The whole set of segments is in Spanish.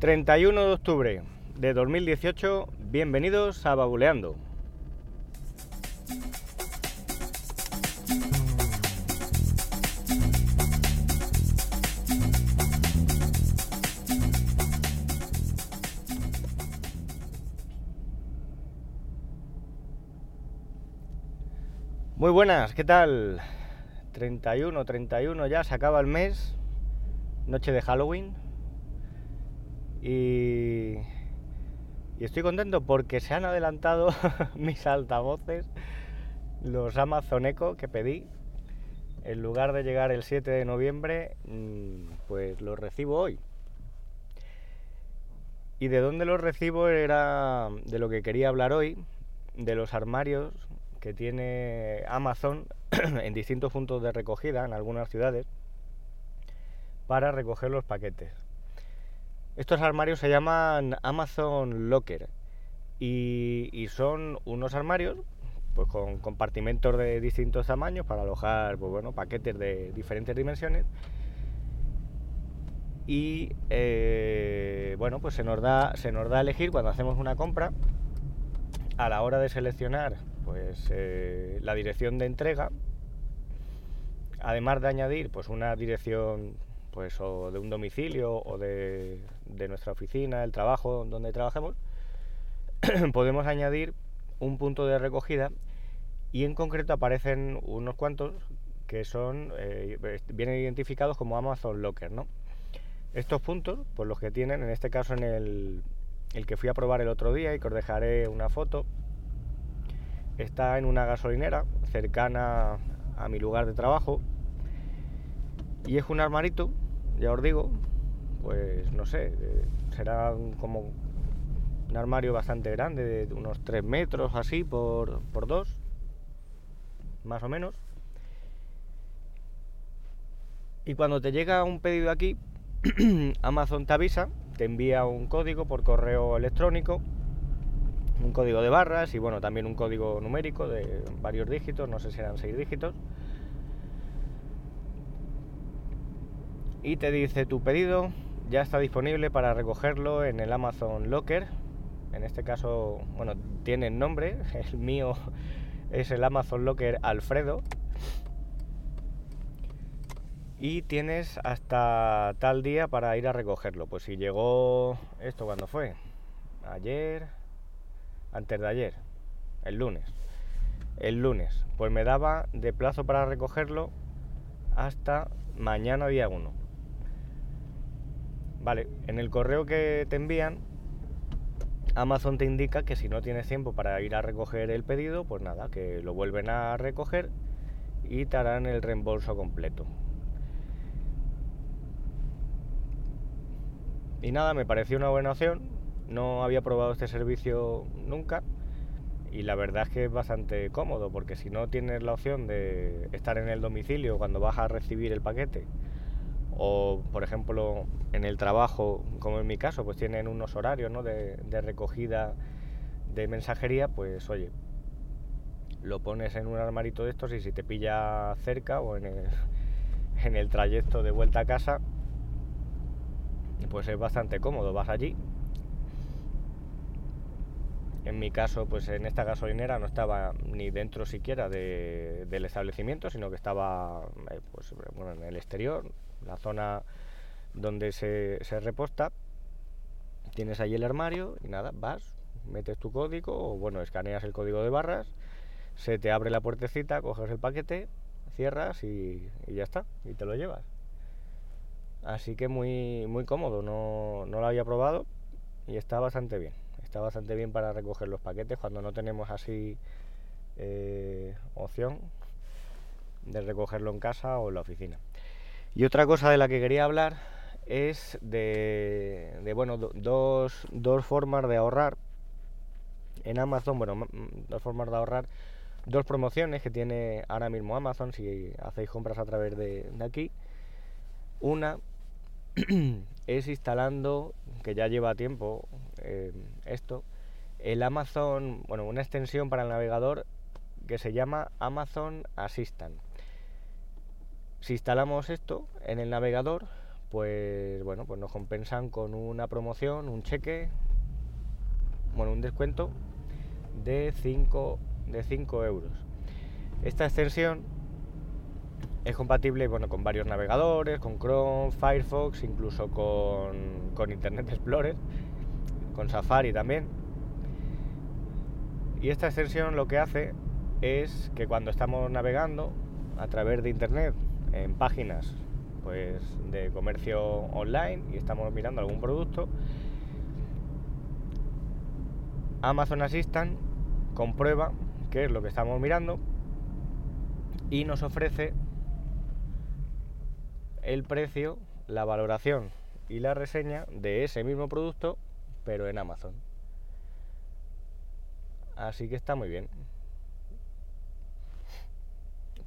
31 de octubre de 2018, bienvenidos a Babuleando. Muy buenas, ¿qué tal? 31, 31 ya, se acaba el mes, noche de Halloween. Y, estoy contento porque se han adelantado mis altavoces, los Amazon Echo que pedí. En lugar de llegar el 7 de noviembre, mm, pues los recibo hoy. ¿Y de dónde los recibo? Era de lo que quería hablar hoy, de los armarios que tiene Amazon en distintos puntos de recogida en algunas ciudades para recoger los paquetes. Estos armarios se llaman Amazon Locker y, son unos armarios pues con compartimentos de distintos tamaños para alojar pues, bueno, paquetes de diferentes dimensiones. Y eh, bueno pues se nos da se nos da a elegir cuando hacemos una compra. A la hora de seleccionar pues eh, la dirección de entrega además de añadir pues una dirección pues o de un domicilio o de, nuestra oficina, el trabajo donde trabajemos, podemos añadir un punto de recogida y en concreto aparecen unos cuantos que son eh, vienen identificados como Amazon Locker, ¿no? Estos puntos, pues los que tienen, en este caso en el, el que fui a probar el otro día y que os dejaré una foto, está en una gasolinera cercana a mi lugar de trabajo y es un armarito, ya os digo, pues no sé, eh, será como un armario bastante grande, de unos 3 metros así por, por 2, más o menos. Y cuando te llega un pedido aquí, Amazon te avisa, te envía un código por correo electrónico, un código de barras y bueno, también un código numérico de varios dígitos, no sé si eran 6 dígitos y te dice tu pedido ya está disponible para recogerlo en el Amazon Locker. En este caso, bueno, tiene nombre, el mío es el Amazon Locker Alfredo. Y tienes hasta tal día para ir a recogerlo. Pues si llegó esto cuando fue, ayer, antes de ayer, el lunes. El lunes, pues me daba de plazo para recogerlo hasta mañana día 1. Vale, en el correo que te envían, Amazon te indica que si no tienes tiempo para ir a recoger el pedido, pues nada, que lo vuelven a recoger y te harán el reembolso completo. Y nada, me pareció una buena opción. No había probado este servicio nunca. Y la verdad es que es bastante cómodo, porque si no tienes la opción de estar en el domicilio cuando vas a recibir el paquete, o por ejemplo en el trabajo, como en mi caso, pues tienen unos horarios de, recogida de mensajería, pues oye, lo pones en un armarito de estos y si te pilla cerca o en el, en el trayecto de vuelta a casa, pues es bastante cómodo, vas allí. En mi caso, pues en esta gasolinera no estaba ni dentro siquiera del establecimiento, sino que estaba eh, pues, bueno, en el exterior, la zona donde se, reposta. Tienes ahí el armario y nada, vas, metes tu código o bueno, escaneas el código de barras, se te abre la puertecita, coges el paquete, cierras y, ya está, y te lo llevas. Así que muy, muy cómodo, no, lo había probado y está bastante bien. Está bastante bien para recoger los paquetes cuando no tenemos así eh, opción de recogerlo en casa o en la oficina. Y otra cosa de la que quería hablar es de, bueno, dos, dos formas de ahorrar en Amazon, bueno, dos formas de ahorrar, dos promociones que tiene ahora mismo Amazon si hacéis compras a través de, aquí. Una es instalando, que ya lleva tiempo eh, esto, el Amazon, bueno, una extensión para el navegador que se llama Amazon Assistant. Si instalamos esto en el navegador, pues bueno, pues nos compensan con una promoción, un cheque, bueno, un descuento de 5 de 5 euros. Esta extensión es compatible bueno, con varios navegadores, con Chrome, Firefox, incluso con, con Internet Explorer, con Safari también. Y esta extensión lo que hace es que cuando estamos navegando a través de Internet en páginas pues, de comercio online y estamos mirando algún producto, Amazon Assistant comprueba qué es lo que estamos mirando y nos ofrece el precio, la valoración y la reseña de ese mismo producto, pero en Amazon. Así que está muy bien.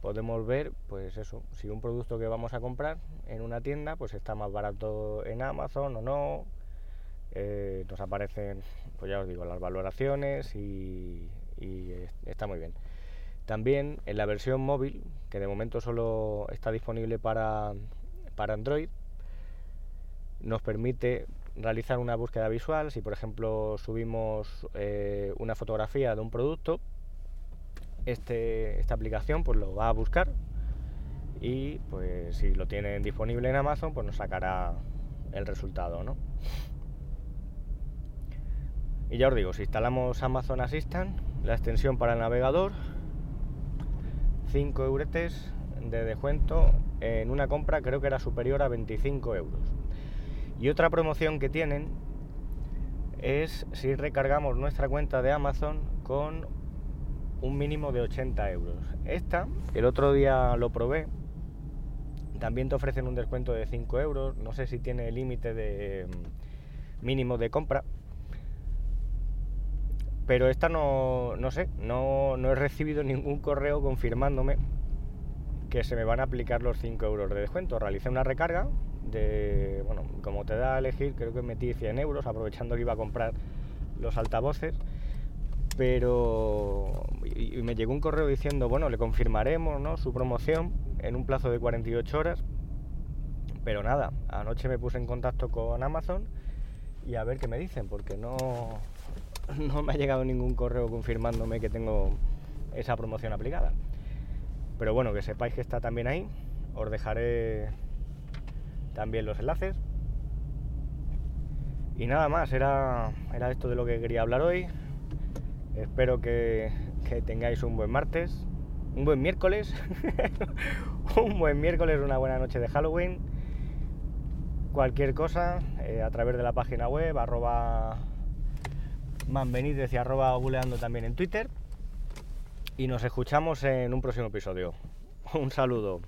Podemos ver, pues eso, si un producto que vamos a comprar en una tienda, pues está más barato en Amazon o no. Eh, nos aparecen, pues ya os digo, las valoraciones y, y está muy bien. También en la versión móvil, que de momento solo está disponible para, para Android, nos permite realizar una búsqueda visual. Si por ejemplo subimos eh, una fotografía de un producto, este, esta aplicación pues lo va a buscar y pues si lo tienen disponible en Amazon pues nos sacará el resultado, ¿no? Y ya os digo, si instalamos Amazon Assistant, la extensión para el navegador, 5 euretes de descuento en una compra creo que era superior a 25 euros. Y otra promoción que tienen es si recargamos nuestra cuenta de Amazon con un mínimo de 80 euros. Esta, el otro día lo probé, también te ofrecen un descuento de 5 euros, no sé si tiene límite de mm, mínimo de compra, pero esta no, no sé, no, no he recibido ningún correo confirmándome que se me van a aplicar los 5 euros de descuento. Realicé una recarga de, bueno, como te da a elegir, creo que metí 100 euros, aprovechando que iba a comprar los altavoces, pero y, me llegó un correo diciendo, bueno, le confirmaremos ¿no? su promoción en un plazo de 48 horas, pero nada, anoche me puse en contacto con Amazon y a ver qué me dicen, porque no, no me ha llegado ningún correo confirmándome que tengo esa promoción aplicada. Pero bueno, que sepáis que está también ahí. Os dejaré también los enlaces. Y nada más, era, era esto de lo que quería hablar hoy. Espero que, tengáis un buen martes, un buen miércoles, un buen miércoles, una buena noche de Halloween. Cualquier cosa eh, a través de la página web, arroba manbenítez y arroba buleando también en Twitter y nos escuchamos en un próximo episodio. Un saludo.